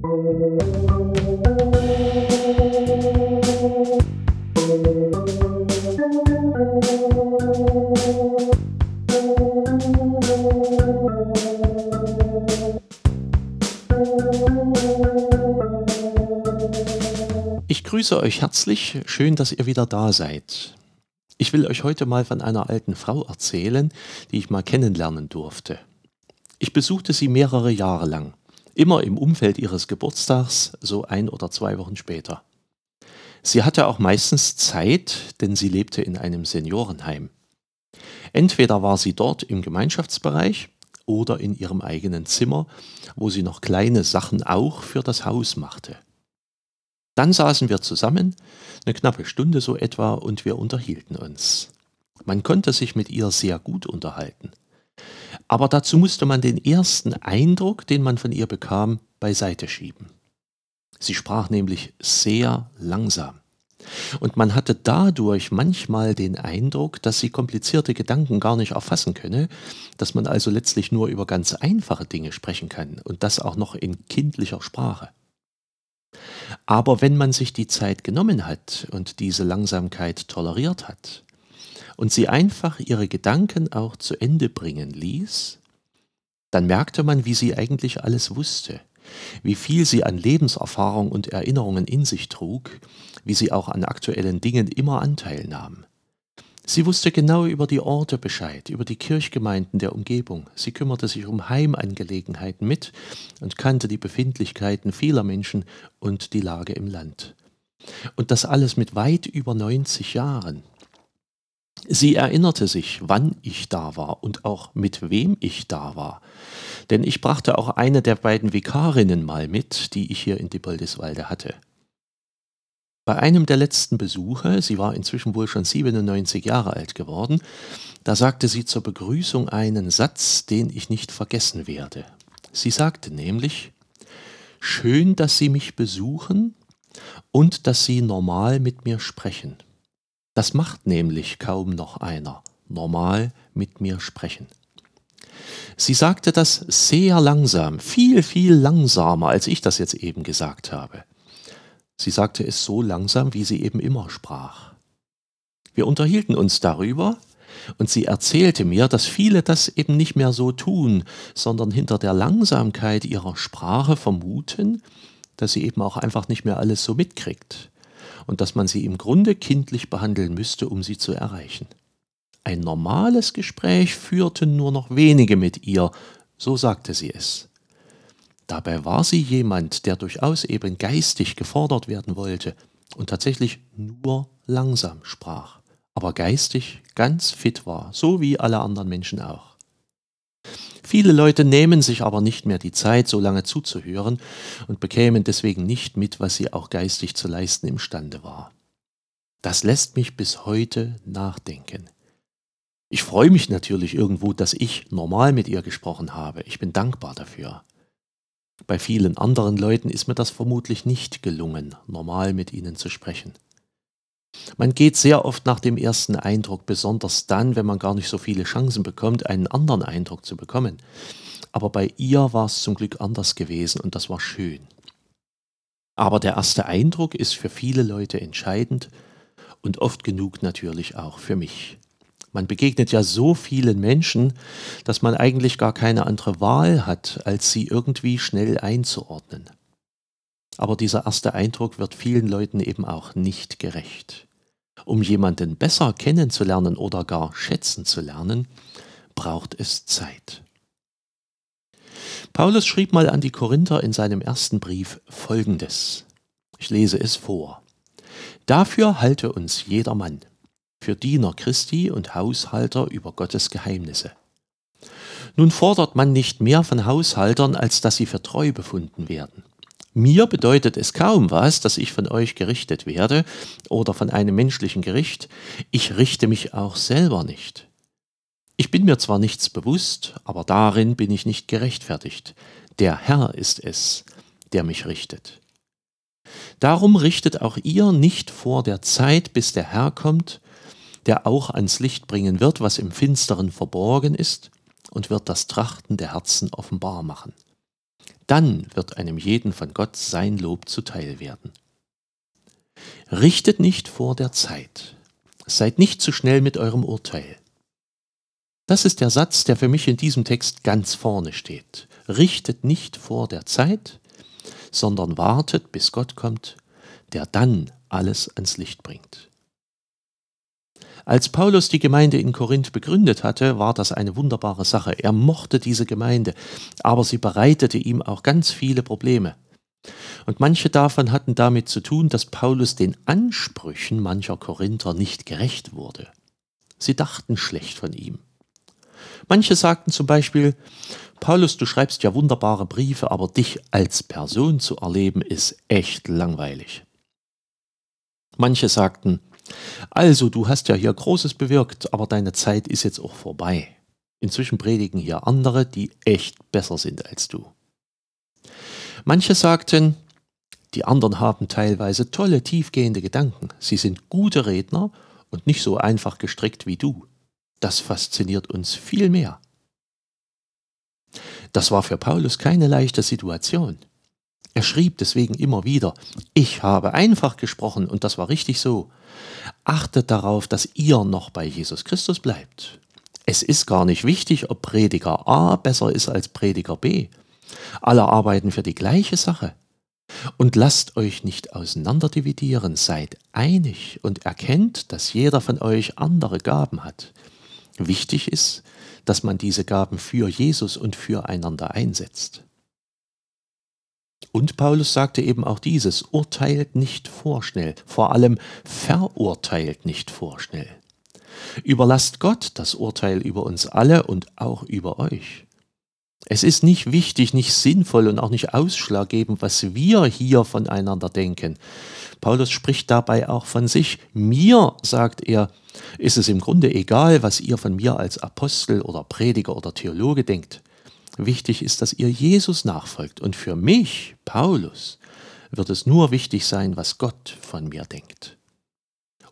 Ich grüße euch herzlich, schön, dass ihr wieder da seid. Ich will euch heute mal von einer alten Frau erzählen, die ich mal kennenlernen durfte. Ich besuchte sie mehrere Jahre lang, immer im Umfeld ihres Geburtstags, so ein oder zwei Wochen später. Sie hatte auch meistens Zeit, denn sie lebte in einem Seniorenheim. Entweder war sie dort im Gemeinschaftsbereich oder in ihrem eigenen Zimmer, wo sie noch kleine Sachen auch für das Haus machte. Dann saßen wir zusammen, eine knappe Stunde so etwa, und wir unterhielten uns. Man konnte sich mit ihr sehr gut unterhalten. Aber dazu musste man den ersten Eindruck, den man von ihr bekam, beiseite schieben. Sie sprach nämlich sehr langsam. Und man hatte dadurch manchmal den Eindruck, dass sie komplizierte Gedanken gar nicht erfassen könne, dass man also letztlich nur über ganz einfache Dinge sprechen kann und das auch noch in kindlicher Sprache. Aber wenn man sich die Zeit genommen hat und diese Langsamkeit toleriert hat, und sie einfach ihre Gedanken auch zu Ende bringen ließ, dann merkte man, wie sie eigentlich alles wusste, wie viel sie an Lebenserfahrung und Erinnerungen in sich trug, wie sie auch an aktuellen Dingen immer Anteil nahm. Sie wusste genau über die Orte Bescheid, über die Kirchgemeinden der Umgebung. Sie kümmerte sich um Heimangelegenheiten mit und kannte die Befindlichkeiten vieler Menschen und die Lage im Land. Und das alles mit weit über 90 Jahren. Sie erinnerte sich, wann ich da war und auch mit wem ich da war. Denn ich brachte auch eine der beiden Vikarinnen mal mit, die ich hier in Dippoldiswalde hatte. Bei einem der letzten Besuche, sie war inzwischen wohl schon 97 Jahre alt geworden, da sagte sie zur Begrüßung einen Satz, den ich nicht vergessen werde. Sie sagte nämlich, schön, dass Sie mich besuchen und dass Sie normal mit mir sprechen. Das macht nämlich kaum noch einer, normal mit mir sprechen. Sie sagte das sehr langsam, viel, viel langsamer, als ich das jetzt eben gesagt habe. Sie sagte es so langsam, wie sie eben immer sprach. Wir unterhielten uns darüber, und sie erzählte mir, dass viele das eben nicht mehr so tun, sondern hinter der Langsamkeit ihrer Sprache vermuten, dass sie eben auch einfach nicht mehr alles so mitkriegt, und dass man sie im Grunde kindlich behandeln müsste, um sie zu erreichen. Ein normales Gespräch führten nur noch wenige mit ihr, so sagte sie es. Dabei war sie jemand, der durchaus eben geistig gefordert werden wollte und tatsächlich nur langsam sprach, aber geistig ganz fit war, so wie alle anderen Menschen auch. Viele Leute nehmen sich aber nicht mehr die Zeit, so lange zuzuhören und bekämen deswegen nicht mit, was sie auch geistig zu leisten imstande war. Das lässt mich bis heute nachdenken. Ich freue mich natürlich irgendwo, dass ich normal mit ihr gesprochen habe. Ich bin dankbar dafür. Bei vielen anderen Leuten ist mir das vermutlich nicht gelungen, normal mit ihnen zu sprechen. Man geht sehr oft nach dem ersten Eindruck, besonders dann, wenn man gar nicht so viele Chancen bekommt, einen anderen Eindruck zu bekommen. Aber bei ihr war es zum Glück anders gewesen und das war schön. Aber der erste Eindruck ist für viele Leute entscheidend und oft genug natürlich auch für mich. Man begegnet ja so vielen Menschen, dass man eigentlich gar keine andere Wahl hat, als sie irgendwie schnell einzuordnen. Aber dieser erste Eindruck wird vielen Leuten eben auch nicht gerecht. Um jemanden besser kennenzulernen oder gar schätzen zu lernen, braucht es Zeit. Paulus schrieb mal an die Korinther in seinem ersten Brief Folgendes. Ich lese es vor. Dafür halte uns jedermann, für Diener Christi und Haushalter über Gottes Geheimnisse. Nun fordert man nicht mehr von Haushaltern, als dass sie für treu befunden werden. Mir bedeutet es kaum was, dass ich von euch gerichtet werde oder von einem menschlichen Gericht. Ich richte mich auch selber nicht. Ich bin mir zwar nichts bewusst, aber darin bin ich nicht gerechtfertigt. Der Herr ist es, der mich richtet. Darum richtet auch ihr nicht vor der Zeit, bis der Herr kommt, der auch ans Licht bringen wird, was im Finsteren verborgen ist, und wird das Trachten der Herzen offenbar machen. Dann wird einem jeden von Gott sein Lob zuteil werden. Richtet nicht vor der Zeit. Seid nicht zu schnell mit eurem Urteil. Das ist der Satz, der für mich in diesem Text ganz vorne steht. Richtet nicht vor der Zeit, sondern wartet, bis Gott kommt, der dann alles ans Licht bringt. Als Paulus die Gemeinde in Korinth begründet hatte, war das eine wunderbare Sache. Er mochte diese Gemeinde, aber sie bereitete ihm auch ganz viele Probleme. Und manche davon hatten damit zu tun, dass Paulus den Ansprüchen mancher Korinther nicht gerecht wurde. Sie dachten schlecht von ihm. Manche sagten zum Beispiel, Paulus, du schreibst ja wunderbare Briefe, aber dich als Person zu erleben ist echt langweilig. Manche sagten, also du hast ja hier Großes bewirkt, aber deine Zeit ist jetzt auch vorbei. Inzwischen predigen hier andere, die echt besser sind als du. Manche sagten, die anderen haben teilweise tolle, tiefgehende Gedanken. Sie sind gute Redner und nicht so einfach gestrickt wie du. Das fasziniert uns viel mehr. Das war für Paulus keine leichte Situation. Er schrieb deswegen immer wieder, ich habe einfach gesprochen und das war richtig so. Achtet darauf, dass ihr noch bei Jesus Christus bleibt. Es ist gar nicht wichtig, ob Prediger A besser ist als Prediger B. Alle arbeiten für die gleiche Sache. Und lasst euch nicht auseinanderdividieren, seid einig und erkennt, dass jeder von euch andere Gaben hat. Wichtig ist, dass man diese Gaben für Jesus und füreinander einsetzt. Und Paulus sagte eben auch dieses, urteilt nicht vorschnell, vor allem verurteilt nicht vorschnell. Überlasst Gott das Urteil über uns alle und auch über euch. Es ist nicht wichtig, nicht sinnvoll und auch nicht ausschlaggebend, was wir hier voneinander denken. Paulus spricht dabei auch von sich. Mir, sagt er, ist es im Grunde egal, was ihr von mir als Apostel oder Prediger oder Theologe denkt. Wichtig ist, dass ihr Jesus nachfolgt. Und für mich, Paulus, wird es nur wichtig sein, was Gott von mir denkt.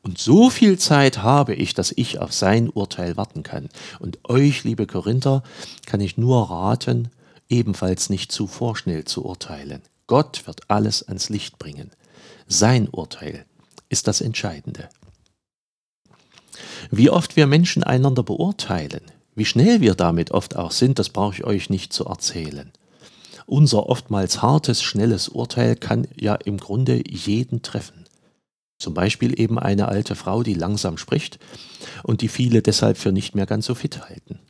Und so viel Zeit habe ich, dass ich auf sein Urteil warten kann. Und euch, liebe Korinther, kann ich nur raten, ebenfalls nicht zu vorschnell zu urteilen. Gott wird alles ans Licht bringen. Sein Urteil ist das Entscheidende. Wie oft wir Menschen einander beurteilen, wie schnell wir damit oft auch sind, das brauche ich euch nicht zu erzählen. Unser oftmals hartes, schnelles Urteil kann ja im Grunde jeden treffen. Zum Beispiel eben eine alte Frau, die langsam spricht und die viele deshalb für nicht mehr ganz so fit halten.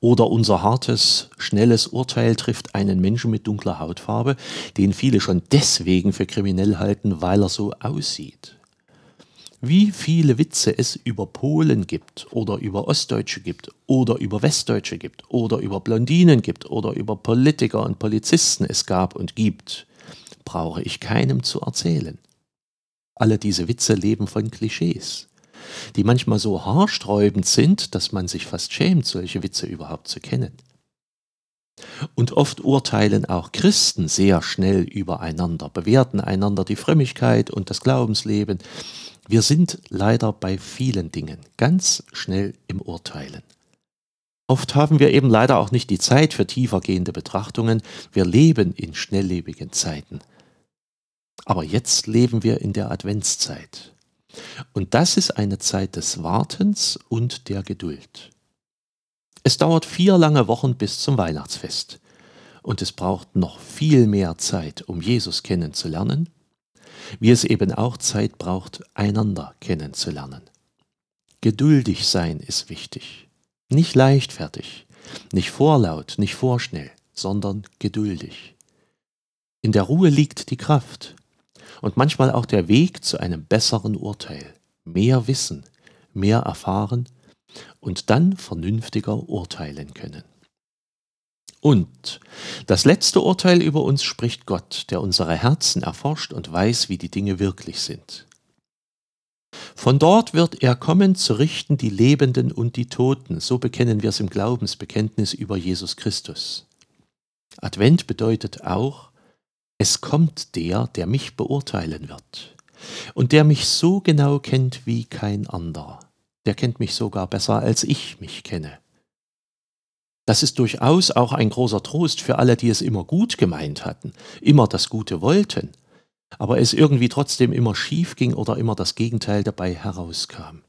Oder unser hartes, schnelles Urteil trifft einen Menschen mit dunkler Hautfarbe, den viele schon deswegen für kriminell halten, weil er so aussieht. Wie viele Witze es über Polen gibt oder über Ostdeutsche gibt oder über Westdeutsche gibt oder über Blondinen gibt oder über Politiker und Polizisten es gab und gibt, brauche ich keinem zu erzählen. Alle diese Witze leben von Klischees die manchmal so haarsträubend sind, dass man sich fast schämt, solche Witze überhaupt zu kennen. Und oft urteilen auch Christen sehr schnell übereinander, bewerten einander die Frömmigkeit und das Glaubensleben. Wir sind leider bei vielen Dingen ganz schnell im Urteilen. Oft haben wir eben leider auch nicht die Zeit für tiefergehende Betrachtungen. Wir leben in schnelllebigen Zeiten. Aber jetzt leben wir in der Adventszeit. Und das ist eine Zeit des Wartens und der Geduld. Es dauert vier lange Wochen bis zum Weihnachtsfest. Und es braucht noch viel mehr Zeit, um Jesus kennenzulernen, wie es eben auch Zeit braucht, einander kennenzulernen. Geduldig sein ist wichtig. Nicht leichtfertig, nicht vorlaut, nicht vorschnell, sondern geduldig. In der Ruhe liegt die Kraft, und manchmal auch der Weg zu einem besseren Urteil, mehr Wissen, mehr erfahren und dann vernünftiger urteilen können. Und das letzte Urteil über uns spricht Gott, der unsere Herzen erforscht und weiß, wie die Dinge wirklich sind. Von dort wird er kommen, zu richten die Lebenden und die Toten. So bekennen wir es im Glaubensbekenntnis über Jesus Christus. Advent bedeutet auch, es kommt der, der mich beurteilen wird und der mich so genau kennt wie kein anderer. Der kennt mich sogar besser, als ich mich kenne. Das ist durchaus auch ein großer Trost für alle, die es immer gut gemeint hatten, immer das Gute wollten, aber es irgendwie trotzdem immer schief ging oder immer das Gegenteil dabei herauskam.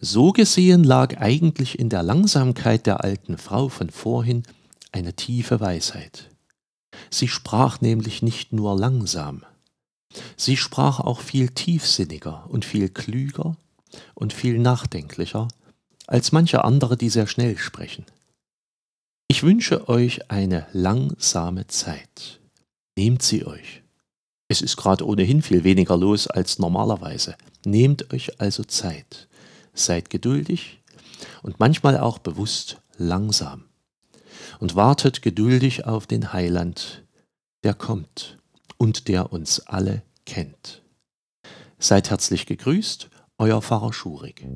So gesehen lag eigentlich in der Langsamkeit der alten Frau von vorhin eine tiefe Weisheit. Sie sprach nämlich nicht nur langsam, sie sprach auch viel tiefsinniger und viel klüger und viel nachdenklicher als manche andere, die sehr schnell sprechen. Ich wünsche euch eine langsame Zeit. Nehmt sie euch. Es ist gerade ohnehin viel weniger los als normalerweise. Nehmt euch also Zeit. Seid geduldig und manchmal auch bewusst langsam. Und wartet geduldig auf den Heiland, der kommt und der uns alle kennt. Seid herzlich gegrüßt, euer Pfarrer Schurig.